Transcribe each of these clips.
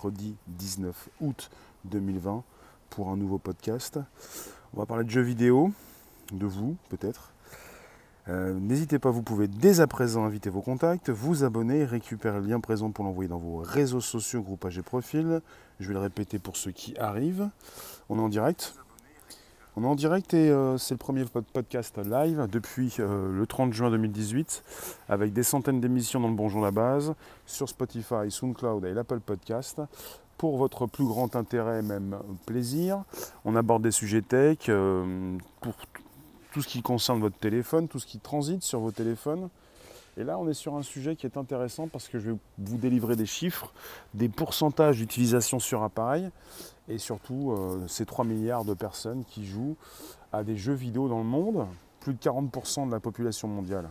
mercredi 19 août 2020 pour un nouveau podcast. On va parler de jeux vidéo, de vous peut-être. Euh, n'hésitez pas, vous pouvez dès à présent inviter vos contacts, vous abonner, récupérer le lien présent pour l'envoyer dans vos réseaux sociaux, groupages et profils. Je vais le répéter pour ceux qui arrivent. On est en direct? On est en direct et euh, c'est le premier podcast live depuis euh, le 30 juin 2018 avec des centaines d'émissions dans le Bonjour la base sur Spotify, SoundCloud et l'Apple Podcast. Pour votre plus grand intérêt, même plaisir, on aborde des sujets tech euh, pour tout ce qui concerne votre téléphone, tout ce qui transite sur vos téléphones. Et là, on est sur un sujet qui est intéressant parce que je vais vous délivrer des chiffres, des pourcentages d'utilisation sur appareil et surtout euh, ces 3 milliards de personnes qui jouent à des jeux vidéo dans le monde, plus de 40% de la population mondiale.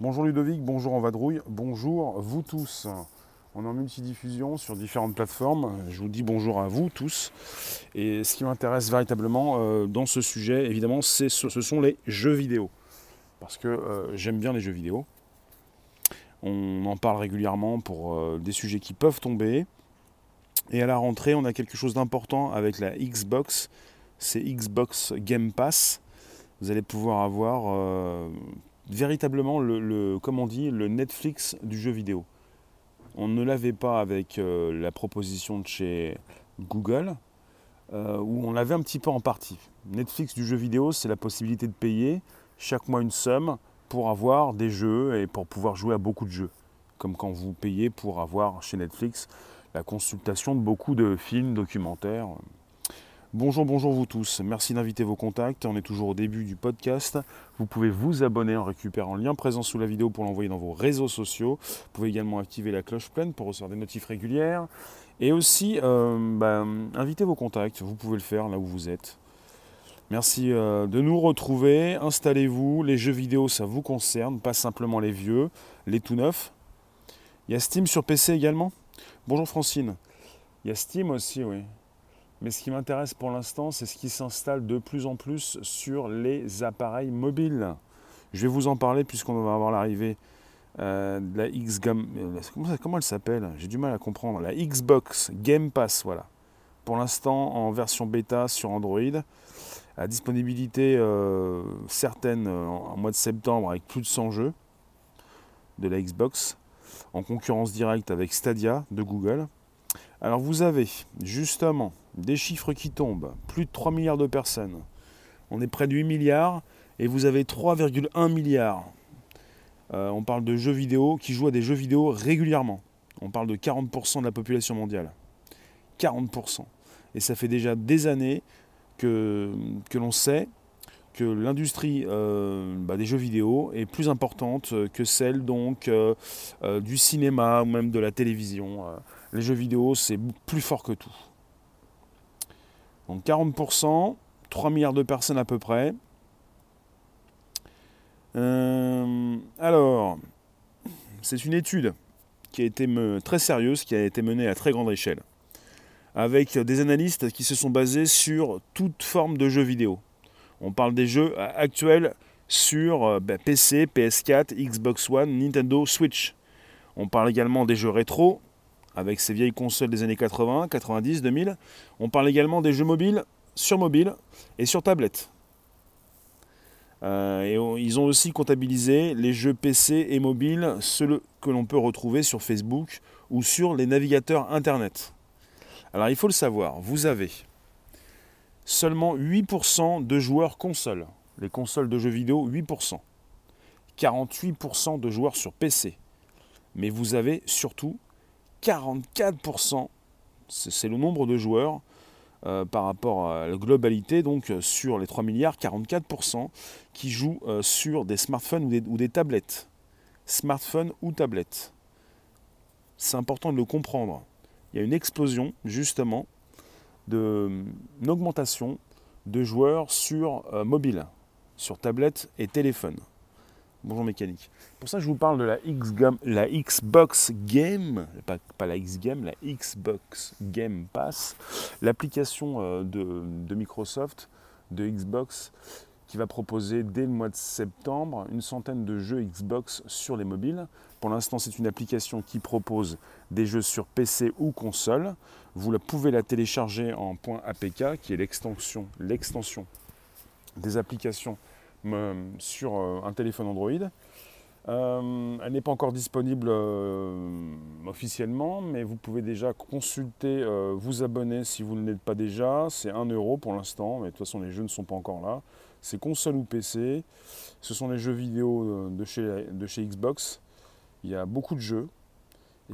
Bonjour Ludovic, bonjour en vadrouille, bonjour vous tous. On est en multidiffusion sur différentes plateformes. Je vous dis bonjour à vous tous. Et ce qui m'intéresse véritablement euh, dans ce sujet, évidemment, ce sont les jeux vidéo. Parce que euh, j'aime bien les jeux vidéo. On en parle régulièrement pour des sujets qui peuvent tomber. Et à la rentrée, on a quelque chose d'important avec la Xbox. C'est Xbox Game Pass. Vous allez pouvoir avoir euh, véritablement le, le Netflix du jeu vidéo. On ne l'avait pas avec euh, la proposition de chez Google, euh, où on l'avait un petit peu en partie. Netflix du jeu vidéo, c'est la possibilité de payer chaque mois une somme pour avoir des jeux et pour pouvoir jouer à beaucoup de jeux. Comme quand vous payez pour avoir chez Netflix la consultation de beaucoup de films, documentaires. Bonjour, bonjour vous tous. Merci d'inviter vos contacts. On est toujours au début du podcast. Vous pouvez vous abonner en récupérant le lien présent sous la vidéo pour l'envoyer dans vos réseaux sociaux. Vous pouvez également activer la cloche pleine pour recevoir des notifs régulières. Et aussi, euh, bah, inviter vos contacts. Vous pouvez le faire là où vous êtes. Merci euh, de nous retrouver. Installez-vous. Les jeux vidéo, ça vous concerne, pas simplement les vieux, les tout neufs. Il y a Steam sur PC également Bonjour Francine. Il y a Steam aussi, oui. Mais ce qui m'intéresse pour l'instant, c'est ce qui s'installe de plus en plus sur les appareils mobiles. Je vais vous en parler puisqu'on va avoir l'arrivée euh, de la X comment, comment elle s'appelle? J'ai du mal à comprendre. La Xbox Game Pass, voilà. Pour l'instant, en version bêta sur Android. À disponibilité euh, certaine euh, en mois de septembre avec plus de 100 jeux de la Xbox en concurrence directe avec Stadia de Google. Alors vous avez justement des chiffres qui tombent, plus de 3 milliards de personnes. On est près de 8 milliards et vous avez 3,1 milliards. Euh, on parle de jeux vidéo qui jouent à des jeux vidéo régulièrement. On parle de 40% de la population mondiale. 40%. Et ça fait déjà des années que, l'on sait que l'industrie euh, bah, des jeux vidéo est plus importante que celle donc euh, euh, du cinéma ou même de la télévision. les jeux vidéo, c'est plus fort que tout. Donc 40%, 3 milliards de personnes à peu près. alors, c'est une étude qui a été très sérieuse, qui a été menée à très grande échelle, avec des analystes qui se sont basés sur toute forme de jeux vidéo. On parle des jeux actuels sur euh, bah, PC, PS4, Xbox One, Nintendo Switch. On parle également des jeux rétro, avec ces vieilles consoles des années 80, 90, 2000. On parle également des jeux mobiles sur mobile et sur tablette. Euh, ils ont aussi comptabilisé les jeux PC et mobile, ceux que l'on peut retrouver sur Facebook ou sur les navigateurs Internet. Alors il faut le savoir, vous avez seulement 8% de joueurs consoles. Les consoles de jeux vidéo, 8%. 48% de joueurs sur PC. Mais vous avez surtout 44%, c'est le nombre de joueurs euh, par rapport à la globalité, donc sur les 3 milliards, 44% qui jouent euh, sur des smartphones ou des, ou des tablettes. Smartphones ou tablettes. C'est important de le comprendre. Il y a une explosion, justement, d'une augmentation de joueurs sur euh, mobile, sur tablette et téléphone. Bonjour mécanique. Pour ça, je vous parle de la, X la Xbox Game, pas, la X Game, la Xbox Game Pass, l'application euh, de, Microsoft, de Xbox, qui va proposer dès le mois de septembre une centaine de jeux Xbox sur les mobiles. Pour l'instant, c'est une application qui propose des jeux sur PC ou console. Vous pouvez la télécharger en .apk, qui est l'extension, l'extension des applications euh, sur euh, un téléphone Android. Euh, elle n'est pas encore disponible officiellement, mais vous pouvez déjà consulter, vous abonner si vous ne l'êtes pas déjà. C'est 1 euro pour l'instant, mais de toute façon les jeux ne sont pas encore là. C'est console ou PC. Ce sont les jeux vidéo de chez, de chez Xbox. Il y a beaucoup de jeux.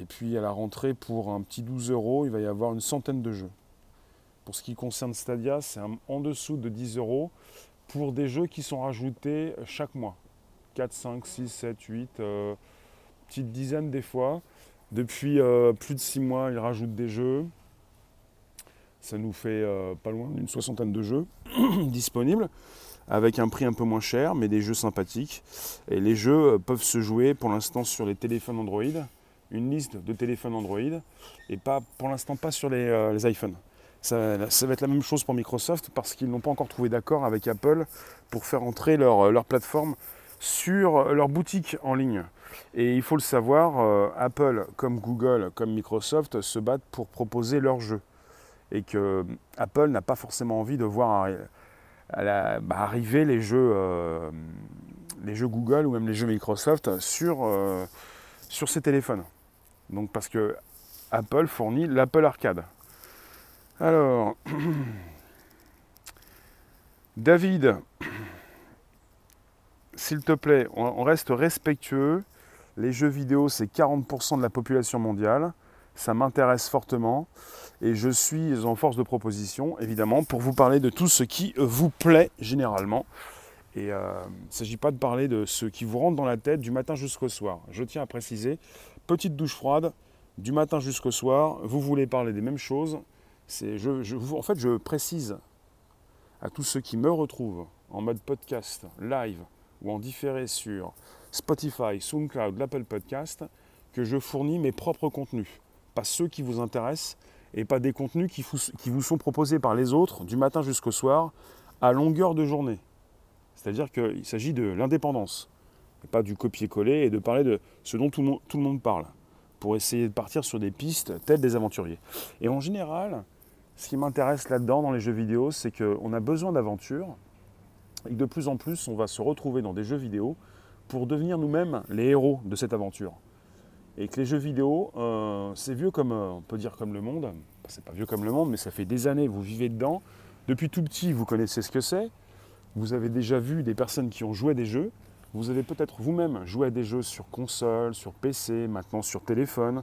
Et puis à la rentrée, pour un petit 12 euros, il va y avoir une centaine de jeux. Pour ce qui concerne Stadia, c'est en dessous de 10 euros pour des jeux qui sont rajoutés chaque mois. 4, 5, 6, 7, 8, petite dizaine des fois. Depuis euh, plus de 6 mois, ils rajoutent des jeux. Ça nous fait euh, pas loin d'une soixantaine de jeux disponibles, avec un prix un peu moins cher, mais des jeux sympathiques. Et les jeux euh, peuvent se jouer pour l'instant sur les téléphones Android, une liste de téléphones Android, et pas pour l'instant pas sur les, les iPhones. Ça, va être la même chose pour Microsoft parce qu'ils n'ont pas encore trouvé d'accord avec Apple pour faire entrer leur, leur, plateforme sur leur boutique en ligne. Et il faut le savoir, euh, Apple comme Google comme Microsoft se battent pour proposer leurs jeux. Et que Apple n'a pas forcément envie de voir bah, arriver les jeux, euh, les jeux Google ou même les jeux Microsoft sur, euh, sur ses téléphones. Donc parce que Apple fournit l'Apple Arcade. Alors, David, s'il te plaît, on reste respectueux. Les jeux vidéo, c'est 40% de la population mondiale. Ça m'intéresse fortement. Et je suis en force de proposition, évidemment, pour vous parler de tout ce qui vous plaît généralement. Et euh, il ne s'agit pas de parler de ce qui vous rentre dans la tête du matin jusqu'au soir. Je tiens à préciser, petite douche froide, du matin jusqu'au soir, vous voulez parler des mêmes choses, en fait, je précise à tous ceux qui me retrouvent en mode podcast, live ou en différé sur Spotify, SoundCloud, l'Apple Podcast, que je fournis mes propres contenus, pas ceux qui vous intéressent et pas des contenus qui vous, sont proposés par les autres du matin jusqu'au soir à longueur de journée. C'est-à-dire qu'il s'agit de l'indépendance, et pas du copier-coller et de parler de ce dont tout le monde parle, pour essayer de partir sur des pistes telles des aventuriers. Et en général, ce qui m'intéresse là-dedans, dans les jeux vidéo, c'est qu'on a besoin d'aventure et que de plus en plus, on va se retrouver dans des jeux vidéo pour devenir nous-mêmes les héros de cette aventure. Et que les jeux vidéo, euh, c'est vieux comme, euh, on peut dire comme le monde, c'est pas vieux comme le monde, mais ça fait des années, vous vivez dedans. Depuis tout petit, vous connaissez ce que c'est. Vous avez déjà vu des personnes qui ont joué à des jeux. Vous avez peut-être vous-même joué à des jeux sur console, sur PC, maintenant sur téléphone.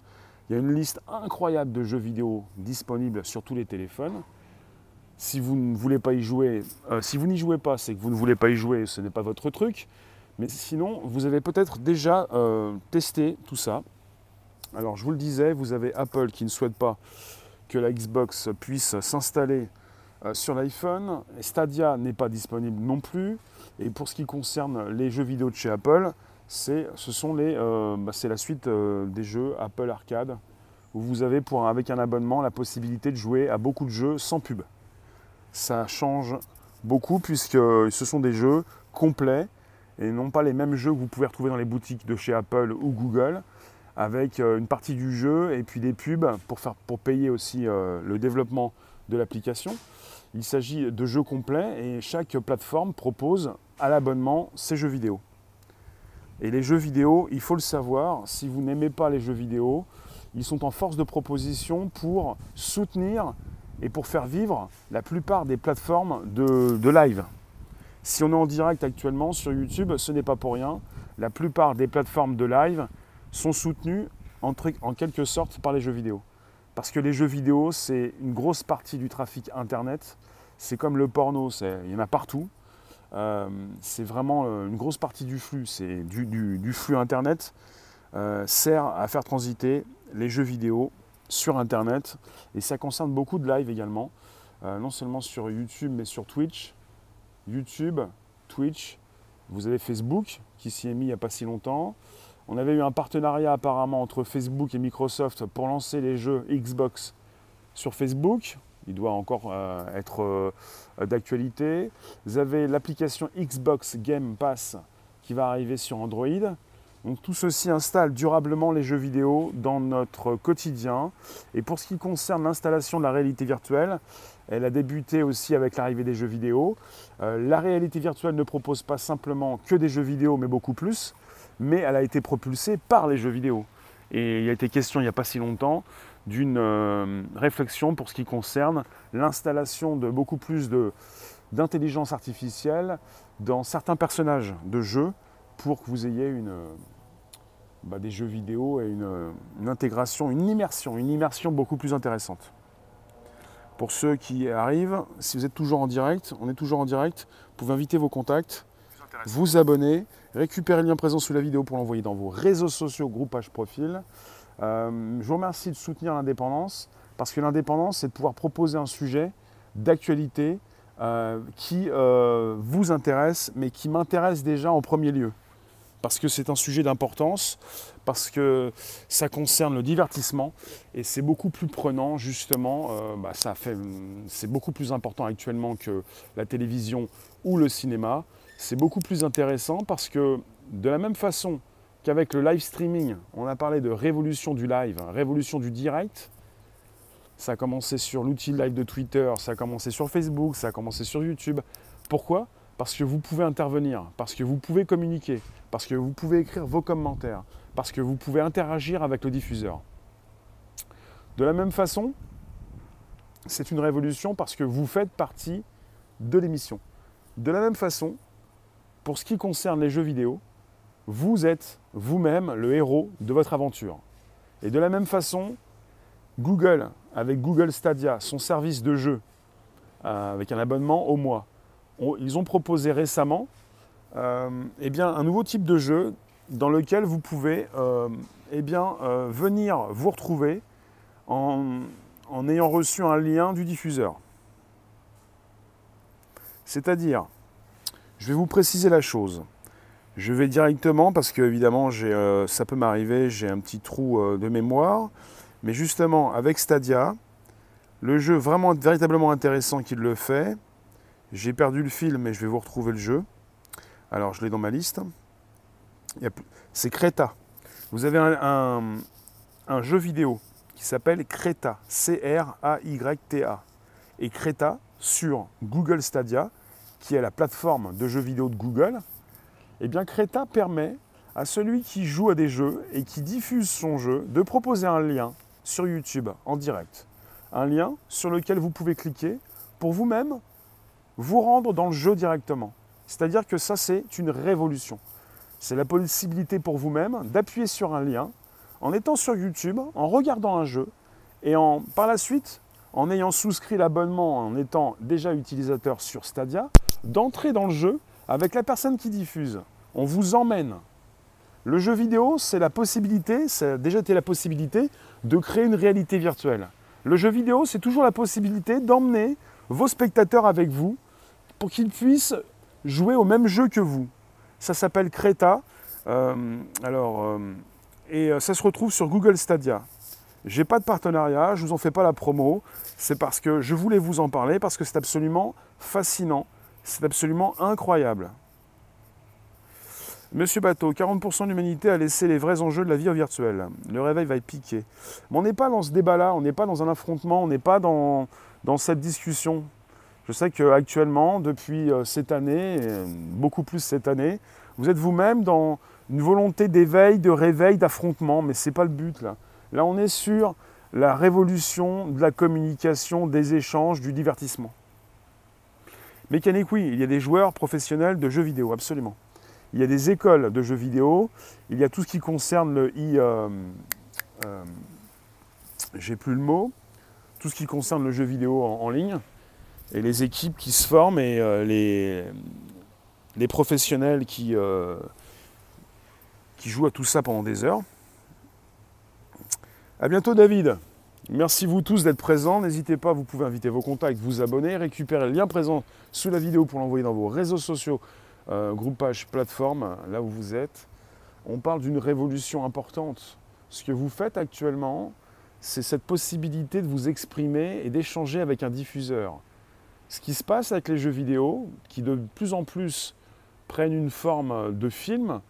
Il y a une liste incroyable de jeux vidéo disponibles sur tous les téléphones. Si vous ne voulez pas y jouer, euh, si vous n'y jouez pas, c'est que vous ne voulez pas y jouer, ce n'est pas votre truc. Mais sinon, vous avez peut-être déjà testé tout ça. Alors, je vous le disais, vous avez Apple qui ne souhaite pas que la Xbox puisse s'installer euh, sur l'iPhone. Stadia n'est pas disponible non plus. Et pour ce qui concerne les jeux vidéo de chez Apple, c'est ce sont les, euh, bah, la suite euh, des jeux Apple Arcade où vous avez avec un abonnement la possibilité de jouer à beaucoup de jeux sans pub. Ça change beaucoup puisque ce sont des jeux complets et non pas les mêmes jeux que vous pouvez retrouver dans les boutiques de chez Apple ou Google avec euh, une partie du jeu et puis des pubs pour, faire, pour payer aussi le développement de l'application. Il s'agit de jeux complets et chaque plateforme propose à l'abonnement ses jeux vidéo. Et les jeux vidéo, il faut le savoir, si vous n'aimez pas les jeux vidéo, ils sont en force de proposition pour soutenir et pour faire vivre la plupart des plateformes de, live. Si on est en direct actuellement sur YouTube, ce n'est pas pour rien. La plupart des plateformes de live sont soutenues en, en quelque sorte par les jeux vidéo. Parce que les jeux vidéo, c'est une grosse partie du trafic Internet. C'est comme le porno, il y en a partout. Euh, c'est vraiment euh, une grosse partie du flux, du, flux Internet, euh, sert à faire transiter les jeux vidéo sur Internet. Et ça concerne beaucoup de live également, non seulement sur YouTube, mais sur Twitch. YouTube, Twitch, vous avez Facebook qui s'y est mis il n'y a pas si longtemps. On avait eu un partenariat apparemment entre Facebook et Microsoft pour lancer les jeux Xbox sur Facebook. il doit encore être d'actualité. Vous avez l'application Xbox Game Pass qui va arriver sur Android. Donc tout ceci installe durablement les jeux vidéo dans notre quotidien. Et pour ce qui concerne l'installation de la réalité virtuelle, elle a débuté aussi avec l'arrivée des jeux vidéo. Euh, la réalité virtuelle ne propose pas simplement que des jeux vidéo, mais beaucoup plus. Mais elle a été propulsée par les jeux vidéo. Et il a été question il n'y a pas si longtemps d'une euh, réflexion pour ce qui concerne l'installation de beaucoup plus d'intelligence artificielle dans certains personnages de jeux pour que vous ayez une, bah, des jeux vidéo et une, intégration, une immersion, une immersion beaucoup plus intéressante. Pour ceux qui arrivent, si vous êtes toujours en direct, on est toujours en direct, vous pouvez inviter vos contacts, vous abonner, récupérer le lien présent sous la vidéo pour l'envoyer dans vos réseaux sociaux, groupage profil. Euh, je vous remercie de soutenir l'indépendance, parce que l'indépendance, c'est de pouvoir proposer un sujet d'actualité euh, qui euh, vous intéresse, mais qui m'intéresse déjà en premier lieu parce que c'est un sujet d'importance, parce que ça concerne le divertissement et c'est beaucoup plus prenant justement. Bah, c'est beaucoup plus important actuellement que la télévision ou le cinéma. C'est beaucoup plus intéressant parce que de la même façon qu'avec le live streaming, on a parlé de révolution du live, révolution du direct. Ça a commencé sur l'outil live de Twitter, ça a commencé sur Facebook, ça a commencé sur YouTube. Pourquoi? Parce que vous pouvez intervenir, parce que vous pouvez communiquer, parce que vous pouvez écrire vos commentaires, parce que vous pouvez interagir avec le diffuseur. De la même façon, c'est une révolution parce que vous faites partie de l'émission. De la même façon, pour ce qui concerne les jeux vidéo, vous êtes vous-même le héros de votre aventure. Et de la même façon, Google, avec Google Stadia, son service de jeu, euh, avec un abonnement au mois, ils ont proposé récemment euh, eh bien, un nouveau type de jeu dans lequel vous pouvez euh, eh bien, venir vous retrouver en, ayant reçu un lien du diffuseur. C'est-à-dire, je vais vous préciser la chose. Je vais directement, parce que évidemment ça peut m'arriver, j'ai un petit trou de mémoire, mais justement avec Stadia, le jeu vraiment véritablement intéressant qui le fait, j'ai perdu le fil mais je vais vous retrouver le jeu. Alors, je l'ai dans ma liste. C'est Creta. Vous avez un, jeu vidéo qui s'appelle Creta, C-R-A-Y-T-A. Et Creta sur Google Stadia, qui est la plateforme de jeux vidéo de Google, eh bien Creta permet à celui qui joue à des jeux et qui diffuse son jeu de proposer un lien sur YouTube en direct. Un lien sur lequel vous pouvez cliquer pour vous-même vous rendre dans le jeu directement. C'est-à-dire que ça, c'est une révolution. C'est la possibilité pour vous-même d'appuyer sur un lien en étant sur YouTube, en regardant un jeu, et en, par la suite, en ayant souscrit l'abonnement, en étant déjà utilisateur sur Stadia, d'entrer dans le jeu avec la personne qui diffuse. On vous emmène. Le jeu vidéo, c'est la possibilité, ça a déjà été la possibilité de créer une réalité virtuelle. Le jeu vidéo, c'est toujours la possibilité d'emmener vos spectateurs avec vous pour qu'ils puissent jouer au même jeu que vous. Ça s'appelle Creta. Euh, alors, euh, et euh, ça se retrouve sur Google Stadia. J'ai pas de partenariat, je vous en fais pas la promo. C'est parce que je voulais vous en parler parce que c'est absolument fascinant, c'est absolument incroyable. Monsieur Bateau, 40% de l'humanité a laissé les vrais enjeux de la vie virtuelle. Le réveil va être piqué. Mais on n'est pas dans ce débat-là, on n'est pas dans un affrontement, on n'est pas dans, cette discussion. Je sais qu'actuellement, depuis euh, cette année, beaucoup plus cette année, vous êtes vous-même dans une volonté d'éveil, de réveil, d'affrontement, mais ce n'est pas le but là. Là, on est sur la révolution de la communication, des échanges, du divertissement. Mécanique, oui, il y a des joueurs professionnels de jeux vidéo, absolument. Il y a des écoles de jeux vidéo, il y a tout ce qui concerne le e... Euh, euh, j'ai plus le mot, tout ce qui concerne le jeu vidéo en ligne et les équipes qui se forment et euh, les, les, professionnels qui, qui jouent à tout ça pendant des heures. A bientôt David. Merci vous tous d'être présents. N'hésitez pas, vous pouvez inviter vos contacts, vous abonner, récupérer le lien présent sous la vidéo pour l'envoyer dans vos réseaux sociaux, euh, groupage, plateforme, là où vous êtes. On parle d'une révolution importante. Ce que vous faites actuellement, c'est cette possibilité de vous exprimer et d'échanger avec un diffuseur. Ce qui se passe avec les jeux vidéo, qui de plus en plus prennent une forme de film,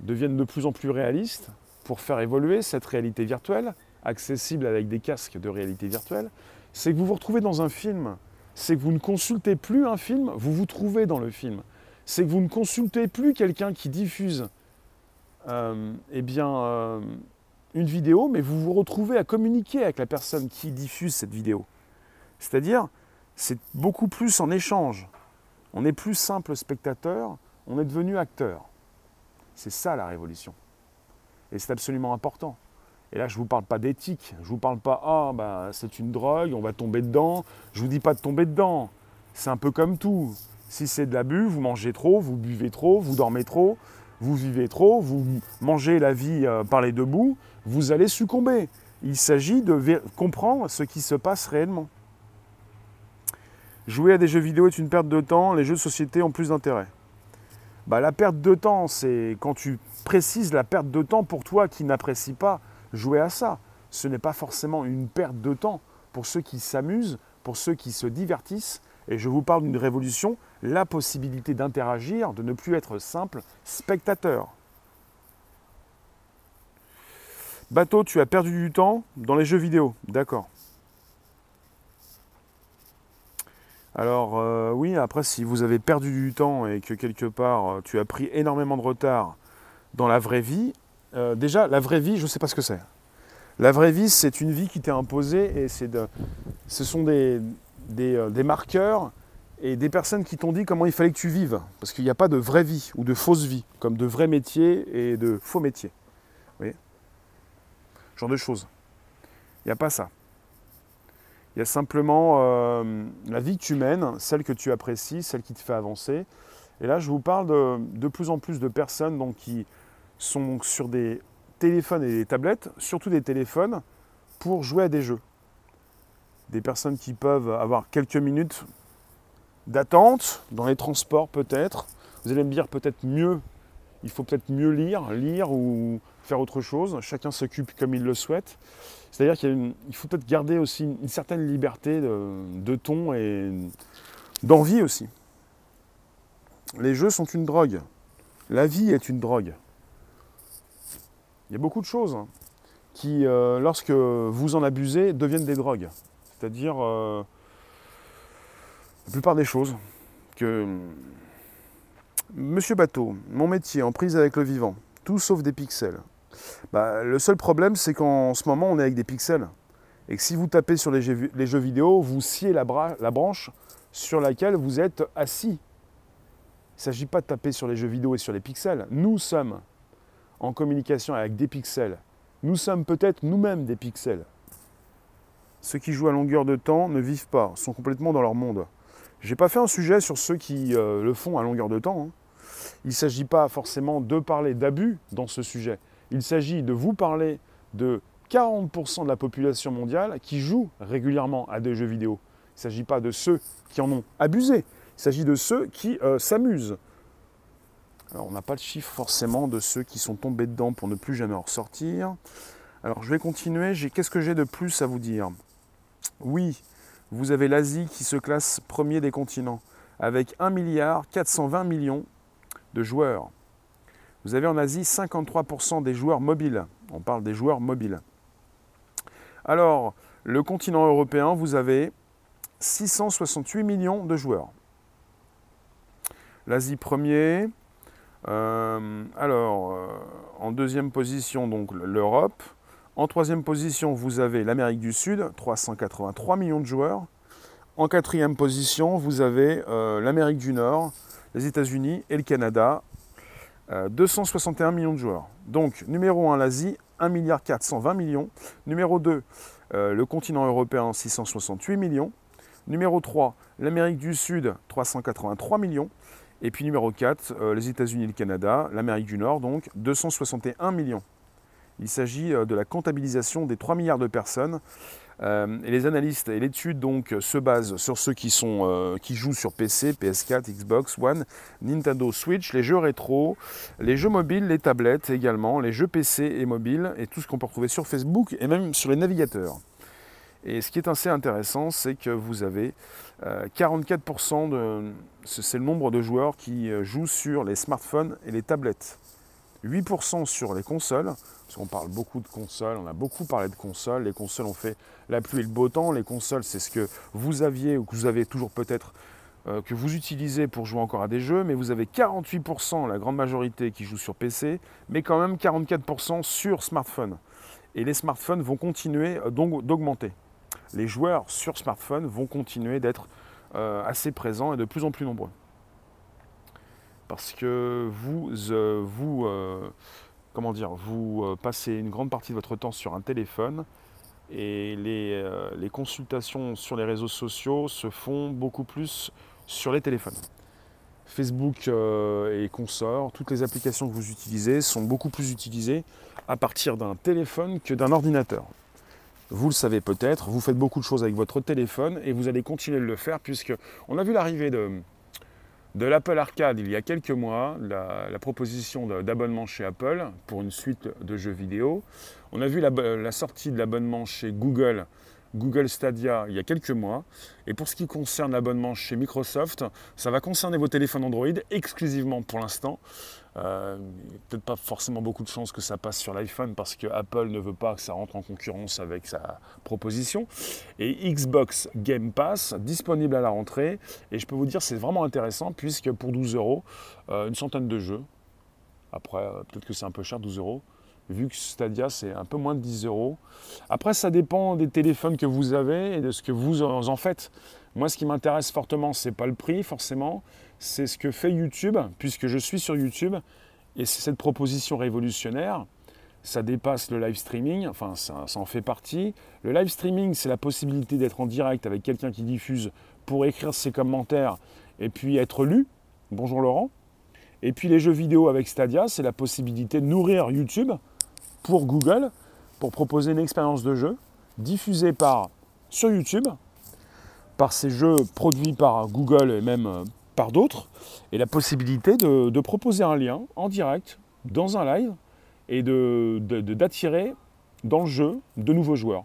deviennent de plus en plus réalistes pour faire évoluer cette réalité virtuelle, accessible avec des casques de réalité virtuelle, c'est que vous vous retrouvez dans un film, c'est que vous ne consultez plus un film, vous vous trouvez dans le film. C'est que vous ne consultez plus quelqu'un qui diffuse euh, eh bien, euh, une vidéo, mais vous vous retrouvez à communiquer avec la personne qui diffuse cette vidéo. C'est-à-dire, c'est beaucoup plus en échange. On n'est plus simple spectateur, on est devenu acteur. C'est ça la révolution. Et c'est absolument important. Et là, je ne vous parle pas d'éthique, je ne vous parle pas, ah, bah, c'est une drogue, on va tomber dedans. Je ne vous dis pas de tomber dedans. C'est un peu comme tout. Si c'est de l'abus, vous mangez trop, vous buvez trop, vous dormez trop, vous vivez trop, vous mangez la vie euh, par les deux bouts, vous allez succomber. Il s'agit de comprendre ce qui se passe réellement. Jouer à des jeux vidéo est une perte de temps, les jeux de société ont plus d'intérêt. Bah, la perte de temps, c'est quand tu précises la perte de temps pour toi qui n'apprécie pas jouer à ça. Ce n'est pas forcément une perte de temps pour ceux qui s'amusent, pour ceux qui se divertissent. Et je vous parle d'une révolution, la possibilité d'interagir, de ne plus être simple spectateur. Bateau, tu as perdu du temps dans les jeux vidéo. D'accord. Alors euh, oui, après si vous avez perdu du temps et que quelque part euh, tu as pris énormément de retard dans la vraie vie, euh, déjà la vraie vie, je ne sais pas ce que c'est. La vraie vie, c'est une vie qui t'est imposée et c'est de, ce sont des, des, marqueurs et des personnes qui t'ont dit comment il fallait que tu vives. Parce qu'il n'y a pas de vraie vie ou de fausse vie, comme de vrais métiers et de faux métiers. Vous voyez? Genre de choses. Il n'y a pas ça. Il y a simplement euh, la vie que tu mènes, celle que tu apprécies, celle qui te fait avancer. Et là, je vous parle de, de plus en plus de personnes donc, qui sont sur des téléphones et des tablettes, surtout des téléphones, pour jouer à des jeux. Des personnes qui peuvent avoir quelques minutes d'attente, dans les transports peut-être. Vous allez me dire peut-être mieux, il faut peut-être mieux lire, lire ou faire autre chose. Chacun s'occupe comme il le souhaite. C'est-à-dire qu'il faut peut-être garder aussi une, certaine liberté de, ton et d'envie aussi. Les jeux sont une drogue. La vie est une drogue. Il y a beaucoup de choses qui, euh, lorsque vous en abusez, deviennent des drogues. C'est-à-dire euh, la plupart des choses que Monsieur Bateau, mon métier en prise avec le vivant, tout sauf des pixels. Bah, le seul problème, c'est qu'en ce moment, on est avec des pixels. Et que si vous tapez sur les jeux, vidéo, vous sciez la, branche sur laquelle vous êtes assis. Il ne s'agit pas de taper sur les jeux vidéo et sur les pixels. Nous sommes en communication avec des pixels. Nous sommes peut-être nous-mêmes des pixels. Ceux qui jouent à longueur de temps ne vivent pas, sont complètement dans leur monde. Je n'ai pas fait un sujet sur ceux qui euh, le font à longueur de temps. Hein. Il ne s'agit pas forcément de parler d'abus dans ce sujet. Il s'agit de vous parler de 40% de la population mondiale qui joue régulièrement à des jeux vidéo. Il ne s'agit pas de ceux qui en ont abusé, il s'agit de ceux qui euh, s'amusent. Alors on n'a pas le chiffre forcément de ceux qui sont tombés dedans pour ne plus jamais en ressortir. Alors je vais continuer, qu'est-ce que j'ai de plus à vous dire? Oui, vous avez l'Asie qui se classe premier des continents, avec 1 milliard 420 millions de joueurs. Vous avez en Asie 53% des joueurs mobiles. On parle des joueurs mobiles. Alors, le continent européen, vous avez 668 millions de joueurs. L'Asie premier. Euh, alors, euh, en deuxième position, donc l'Europe. En troisième position, vous avez l'Amérique du Sud, 383 millions de joueurs. En quatrième position, vous avez euh, l'Amérique du Nord, les États-Unis et le Canada, 261 euh, millions de joueurs. Donc, numéro 1, l'Asie, 1 milliard 420 millions. Numéro 2, euh, le continent européen, 668 millions. Numéro 3, l'Amérique du Sud, 383 millions. Et puis numéro 4, euh, les États-Unis le Canada, l'Amérique du Nord, donc 261 millions. Il s'agit de la comptabilisation des 3 milliards de personnes Euh, et les analystes et l'étude se basent sur ceux qui, euh, qui jouent sur PC, PS4, Xbox One, Nintendo Switch, les jeux rétro, les jeux mobiles, les tablettes également, les jeux PC et mobiles et tout ce qu'on peut retrouver sur Facebook et même sur les navigateurs. Et ce qui est assez intéressant, c'est que vous avez 44% de. C'est le nombre de joueurs qui jouent sur les smartphones et les tablettes. 8% sur les consoles, parce qu'on parle beaucoup de consoles, on a beaucoup parlé de consoles, les consoles ont fait la pluie et le beau temps, les consoles c'est ce que vous aviez ou que vous avez toujours peut-être, euh, que vous utilisez pour jouer encore à des jeux, mais vous avez 48%, la grande majorité qui joue sur PC, mais quand même 44% sur smartphone. Et les smartphones vont continuer euh, d'augmenter. Les joueurs sur smartphone vont continuer d'être euh, assez présents et de plus en plus nombreux parce que vous, euh, euh, comment dire, vous passez une grande partie de votre temps sur un téléphone et les, les, consultations sur les réseaux sociaux se font beaucoup plus sur les téléphones. Facebook et consorts, toutes les applications que vous utilisez sont beaucoup plus utilisées à partir d'un téléphone que d'un ordinateur. Vous le savez peut-être, vous faites beaucoup de choses avec votre téléphone et vous allez continuer de le faire puisque on a vu l'arrivée de, de l'Apple Arcade il y a quelques mois, la, proposition d'abonnement chez Apple pour une suite de jeux vidéo. On a vu la, sortie de l'abonnement chez Google, Google Stadia, il y a quelques mois. Et pour ce qui concerne l'abonnement chez Microsoft, ça va concerner vos téléphones Android exclusivement pour l'instant. Euh, peut-être pas forcément beaucoup de chances que ça passe sur l'iPhone parce que Apple ne veut pas que ça rentre en concurrence avec sa proposition. Et Xbox Game Pass disponible à la rentrée. Et je peux vous dire c'est vraiment intéressant puisque pour 12 euros, euh, une centaine de jeux. Après, euh, peut-être que c'est un peu cher 12 euros. Vu que Stadia c'est un peu moins de 10 euros. Après, ça dépend des téléphones que vous avez et de ce que vous en faites. Moi, ce qui m'intéresse fortement, c'est pas le prix forcément, c'est ce que fait YouTube, puisque je suis sur YouTube, et c'est cette proposition révolutionnaire. Ça dépasse le live streaming, enfin ça, en fait partie. Le live streaming, c'est la possibilité d'être en direct avec quelqu'un qui diffuse pour écrire ses commentaires et puis être lu. Bonjour Laurent. Et puis les jeux vidéo avec Stadia, c'est la possibilité de nourrir YouTube pour Google, pour proposer une expérience de jeu diffusée par, sur YouTube par ces jeux produits par Google et même euh, par d'autres, et la possibilité de, proposer un lien en direct dans un live et d'attirer de, dans le jeu de nouveaux joueurs.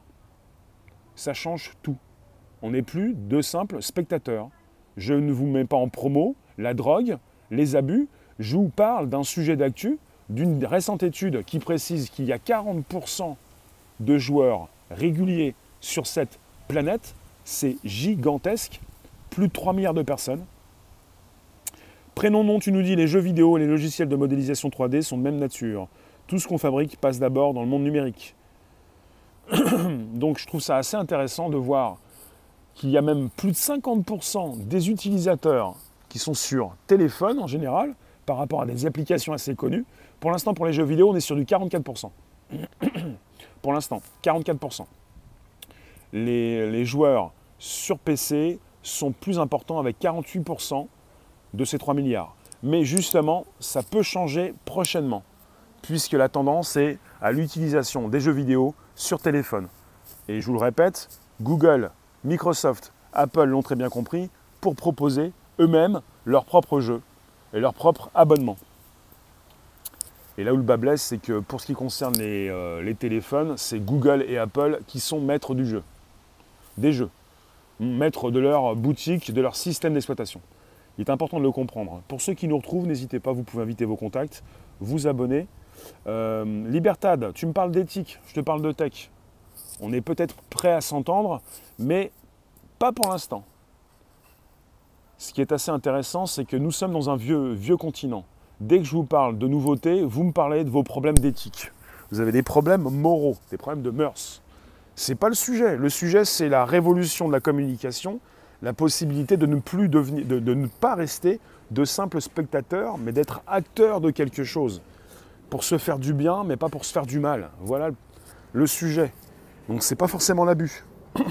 Ça change tout. On n'est plus de simples spectateurs. Je ne vous mets pas en promo la drogue, les abus. Je vous parle d'un sujet d'actu, d'une récente étude qui précise qu'il y a 40% de joueurs réguliers sur cette planète. C'est gigantesque. Plus de 3 milliards de personnes. Prénom, nom, tu nous dis, les jeux vidéo et les logiciels de modélisation 3D sont de même nature. Tout ce qu'on fabrique passe d'abord dans le monde numérique. Donc je trouve ça assez intéressant de voir qu'il y a même plus de 50% des utilisateurs qui sont sur téléphone en général, par rapport à des applications assez connues. Pour l'instant, pour les jeux vidéo, on est sur du 44%. pour l'instant, 44%. Les, les joueurs sur PC sont plus importants avec 48% de ces 3 milliards. Mais justement, ça peut changer prochainement, puisque la tendance est à l'utilisation des jeux vidéo sur téléphone. Et je vous le répète, Google, Microsoft, Apple l'ont très bien compris, pour proposer eux-mêmes leurs propres jeux et leurs propres abonnements. Et là où le bas blesse, c'est que pour ce qui concerne les, euh, les téléphones, c'est Google et Apple qui sont maîtres du jeu, des jeux, maîtres de leur boutique, de leur système d'exploitation. Il est important de le comprendre. Pour ceux qui nous retrouvent, n'hésitez pas, vous pouvez inviter vos contacts, vous abonner. Euh, Libertad, tu me parles d'éthique, je te parle de tech. On est peut-être prêt à s'entendre, mais pas pour l'instant. Ce qui est assez intéressant, c'est que nous sommes dans un vieux, vieux continent. Dès que je vous parle de nouveautés, vous me parlez de vos problèmes d'éthique. Vous avez des problèmes moraux, des problèmes de mœurs. Ce n'est pas le sujet. Le sujet, c'est la révolution de la communication la possibilité de ne plus devenir, de, ne pas rester de simples spectateurs, mais d'être acteur de quelque chose. Pour se faire du bien, mais pas pour se faire du mal. Voilà le sujet. Donc c'est pas forcément l'abus.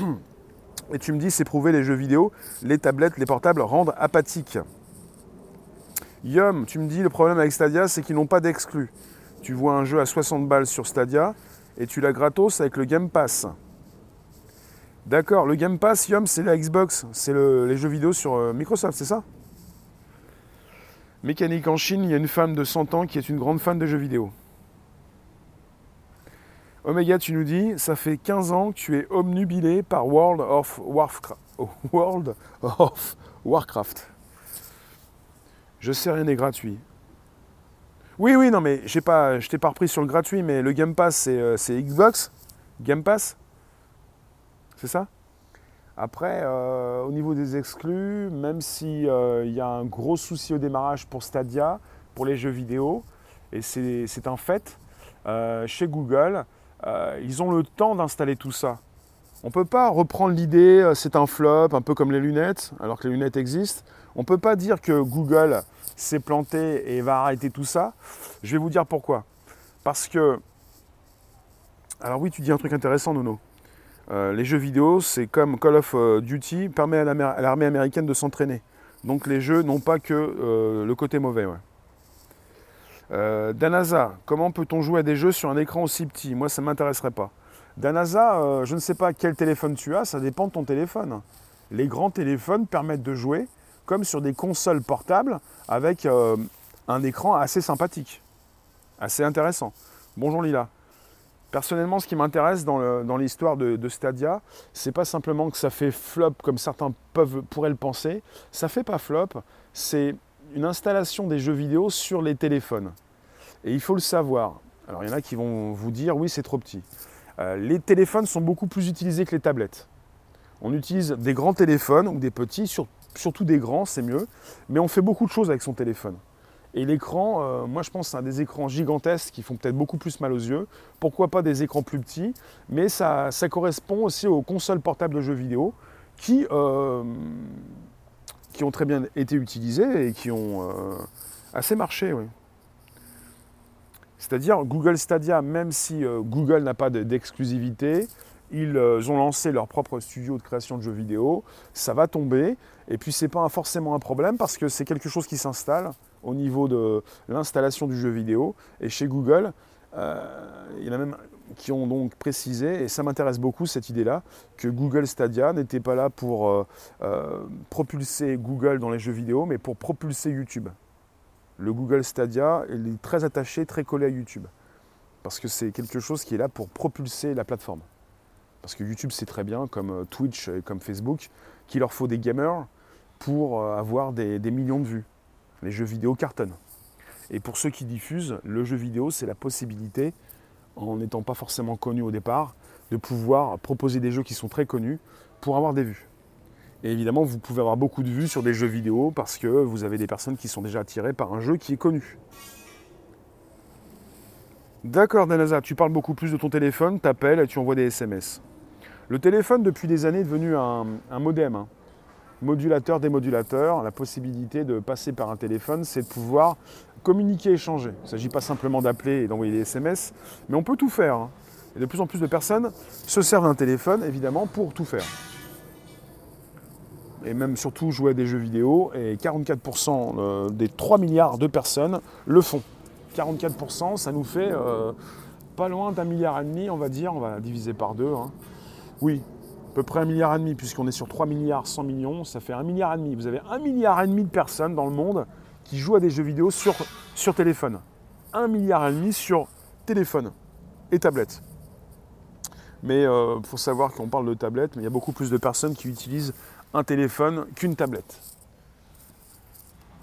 Et tu me dis, c'est prouvé, les jeux vidéo, les tablettes, les portables rendent apathiques. Yum, tu me dis, le problème avec Stadia, c'est qu'ils n'ont pas d'exclus. Tu vois un jeu à 60 balles sur Stadia et tu l'as gratos avec le Game Pass. D'accord, le Game Pass, Yum, c'est la Xbox, c'est les jeux vidéo sur euh, Microsoft, c'est ça? Mécanique en Chine, il y a une femme de 100 ans qui est une grande fan de jeux vidéo. Omega, tu nous dis, ça fait 15 ans que tu es omnubilé par World of Warcraft. World of Warcraft. Je sais rien n'est gratuit. Oui, oui, non, mais j'ai pas, je t'ai pas repris sur le gratuit, mais le Game Pass, c'est, euh, Xbox Game Pass? C'est ça? Après, euh, au niveau des exclus, même s'il euh, y a un gros souci au démarrage pour Stadia, pour les jeux vidéo, et c'est un fait, chez Google, ils ont le temps d'installer tout ça. On ne peut pas reprendre l'idée, c'est un flop, un peu comme les lunettes, alors que les lunettes existent. On ne peut pas dire que Google s'est planté et va arrêter tout ça. Je vais vous dire pourquoi. Parce que, alors oui, tu dis un truc intéressant, Nono. Euh, les jeux vidéo, c'est comme Call of euh, Duty, permet à l'armée américaine de s'entraîner. Donc les jeux n'ont pas que euh, le côté mauvais. Danaza, comment peut-on jouer à des jeux sur un écran aussi petit? Moi, ça ne m'intéresserait pas. Danaza, je ne sais pas quel téléphone tu as, ça dépend de ton téléphone. Les grands téléphones permettent de jouer comme sur des consoles portables avec un écran assez sympathique, assez intéressant. Bonjour Lila. Personnellement, ce qui m'intéresse dans l'histoire de, Stadia, c'est pas simplement que ça fait flop comme certains pourraient le penser. Ça fait pas flop, c'est une installation des jeux vidéo sur les téléphones. Et il faut le savoir. Alors il y en a qui vont vous dire oui, c'est trop petit. Euh, les téléphones sont beaucoup plus utilisés que les tablettes. On utilise des grands téléphones ou des petits, sur, surtout des grands, c'est mieux. Mais on fait beaucoup de choses avec son téléphone. Et l'écran, euh, moi je pense à des écrans gigantesques qui font peut-être beaucoup plus mal aux yeux. Pourquoi pas des écrans plus petits Mais ça, correspond aussi aux consoles portables de jeux vidéo qui, euh, qui ont très bien été utilisées et qui ont euh, assez marché. C'est-à-dire Google Stadia, même si Google n'a pas d'exclusivité, ils ont lancé leur propre studio de création de jeux vidéo, ça va tomber, et puis c'est pas forcément un problème parce que c'est quelque chose qui s'installe au niveau de l'installation du jeu vidéo, et chez Google, euh, il y en a même qui ont donc précisé, et ça m'intéresse beaucoup cette idée-là, que Google Stadia n'était pas là pour euh, propulser Google dans les jeux vidéo, mais pour propulser YouTube. Le Google Stadia est très attaché, très collé à YouTube, parce que c'est quelque chose qui est là pour propulser la plateforme. Parce que YouTube, c'est très bien, comme euh, Twitch et comme Facebook, qu'il leur faut des gamers pour euh, avoir des, millions de vues. Les jeux vidéo cartonnent. Et pour ceux qui diffusent, le jeu vidéo, c'est la possibilité, en n'étant pas forcément connu au départ, de pouvoir proposer des jeux qui sont très connus pour avoir des vues. Et évidemment, vous pouvez avoir beaucoup de vues sur des jeux vidéo parce que vous avez des personnes qui sont déjà attirées par un jeu qui est connu. D'accord, Danaza, tu parles beaucoup plus de ton téléphone, t'appelles et tu envoies des SMS. Le téléphone, depuis des années, est devenu un, modem. Hein. Modulateur, démodulateur. La possibilité de passer par un téléphone, c'est de pouvoir communiquer, échanger. Il ne s'agit pas simplement d'appeler et d'envoyer des SMS, mais on peut tout faire. Hein. Et de plus en plus de personnes se servent d'un téléphone, évidemment, pour tout faire. Et même surtout jouer à des jeux vidéo. Et 44% euh, des 3 milliards de personnes le font. 44%, ça nous fait euh, pas loin d'un milliard et demi, on va dire. On va diviser par deux. Hein. Oui, à peu près un milliard et demi, puisqu'on est sur 3 milliards 100 millions, ça fait un milliard et demi. Vous avez un milliard et demi de personnes dans le monde qui jouent à des jeux vidéo sur, sur téléphone. Un milliard et demi sur téléphone et tablette. Mais il euh, faut savoir qu'on parle de tablette, mais il y a beaucoup plus de personnes qui utilisent un téléphone qu'une tablette.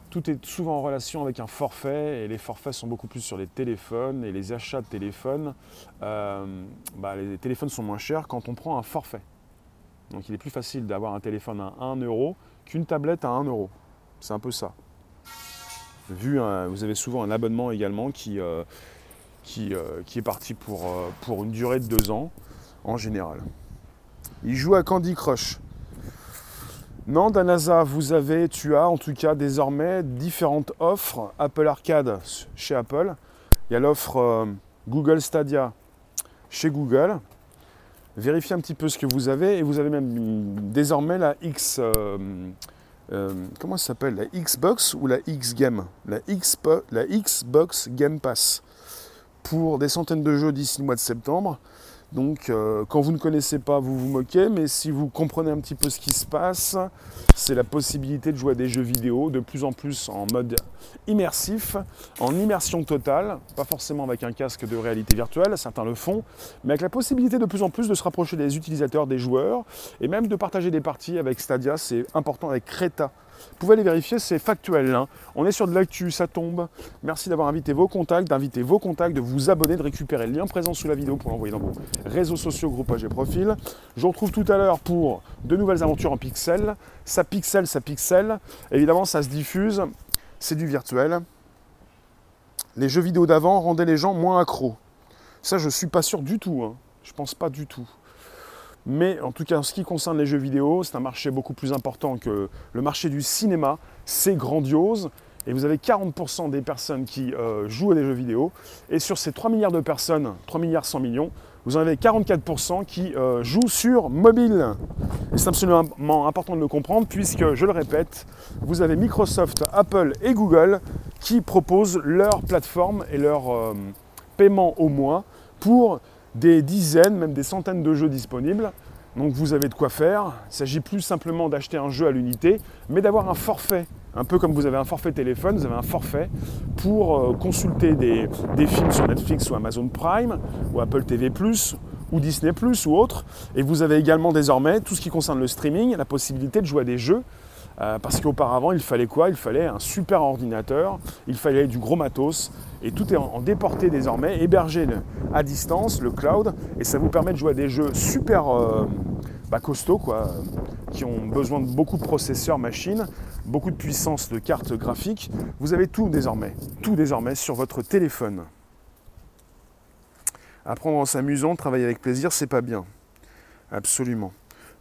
Tout est souvent en relation avec un forfait et les forfaits sont beaucoup plus sur les téléphones et les achats de téléphones. Euh, bah, les téléphones sont moins chers quand on prend un forfait. Donc il est plus facile d'avoir un téléphone à 1 euro qu'une tablette à 1 euro. C'est un peu ça. Vu, vous avez souvent un abonnement également qui, euh, euh, est parti pour, pour une durée de deux ans en général. Il joue à Candy Crush. Non, Danaza, vous avez, tu as en tout cas désormais différentes offres Apple Arcade chez Apple. Il y a l'offre euh, Google Stadia chez Google. Vérifiez un petit peu ce que vous avez et vous avez même désormais la X. Euh, euh, comment s'appelle? La Xbox ou la X Game la, la Xbox Game Pass pour des centaines de jeux d'ici le mois de septembre. Donc euh, quand vous ne connaissez pas, vous vous moquez, mais si vous comprenez un petit peu ce qui se passe, c'est la possibilité de jouer à des jeux vidéo de plus en plus en mode immersif, en immersion totale, pas forcément avec un casque de réalité virtuelle, certains le font, mais avec la possibilité de plus en plus de se rapprocher des utilisateurs, des joueurs, et même de partager des parties avec Stadia, c'est important avec Creta vous pouvez aller vérifier, c'est factuel. Hein. On est sur de l'actu, ça tombe. Merci d'avoir invité vos contacts, d'inviter vos contacts, de vous abonner, de récupérer le lien présent sous la vidéo pour l'envoyer dans vos réseaux sociaux, groupages et profils. Je vous retrouve tout à l'heure pour de nouvelles aventures en pixel. Ça pixel, ça pixel. Évidemment, ça se diffuse. C'est du virtuel. Les jeux vidéo d'avant rendaient les gens moins accros. Ça, je ne suis pas sûr du tout. Hein. Je pense pas du tout. Mais en tout cas, en ce qui concerne les jeux vidéo, c'est un marché beaucoup plus important que le marché du cinéma. C'est grandiose. Et vous avez 40% des personnes qui euh, jouent à des jeux vidéo. Et sur ces 3 milliards de personnes, 3 milliards 100 millions, vous en avez 44% qui euh, jouent sur mobile. Et c'est absolument important de le comprendre puisque, je le répète, vous avez Microsoft, Apple et Google qui proposent leur plateforme et leur euh, paiement au mois pour des dizaines, même des centaines de jeux disponibles. Donc vous avez de quoi faire. Il ne s'agit plus simplement d'acheter un jeu à l'unité, mais d'avoir un forfait. Un peu comme vous avez un forfait téléphone, vous avez un forfait pour euh, consulter des, films sur Netflix ou Amazon Prime, ou Apple TV ⁇ ou Disney ⁇ ou autre. Et vous avez également désormais tout ce qui concerne le streaming, la possibilité de jouer à des jeux euh, parce qu'auparavant, il fallait quoi? Il fallait un super ordinateur, il fallait du gros matos, et tout est en, déporté désormais, hébergé à distance, le cloud, et ça vous permet de jouer à des jeux super euh, bah, costauds, quoi, qui ont besoin de beaucoup de processeurs machines, beaucoup de puissance de cartes graphiques. Vous avez tout désormais, tout désormais sur votre téléphone. Apprendre en s'amusant, travailler avec plaisir, c'est pas bien. Absolument.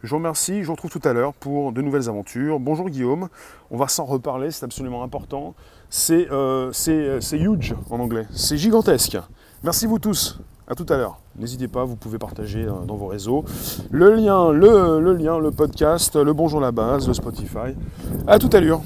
Je vous remercie, je vous retrouve tout à l'heure pour de nouvelles aventures. Bonjour Guillaume, on va s'en reparler, c'est absolument important. C'est euh, euh, huge en anglais, c'est gigantesque. Merci vous tous, à tout à l'heure. N'hésitez pas, vous pouvez partager euh, dans vos réseaux le lien, le, lien, le podcast, le bonjour la base, le Spotify. À tout à l'heure.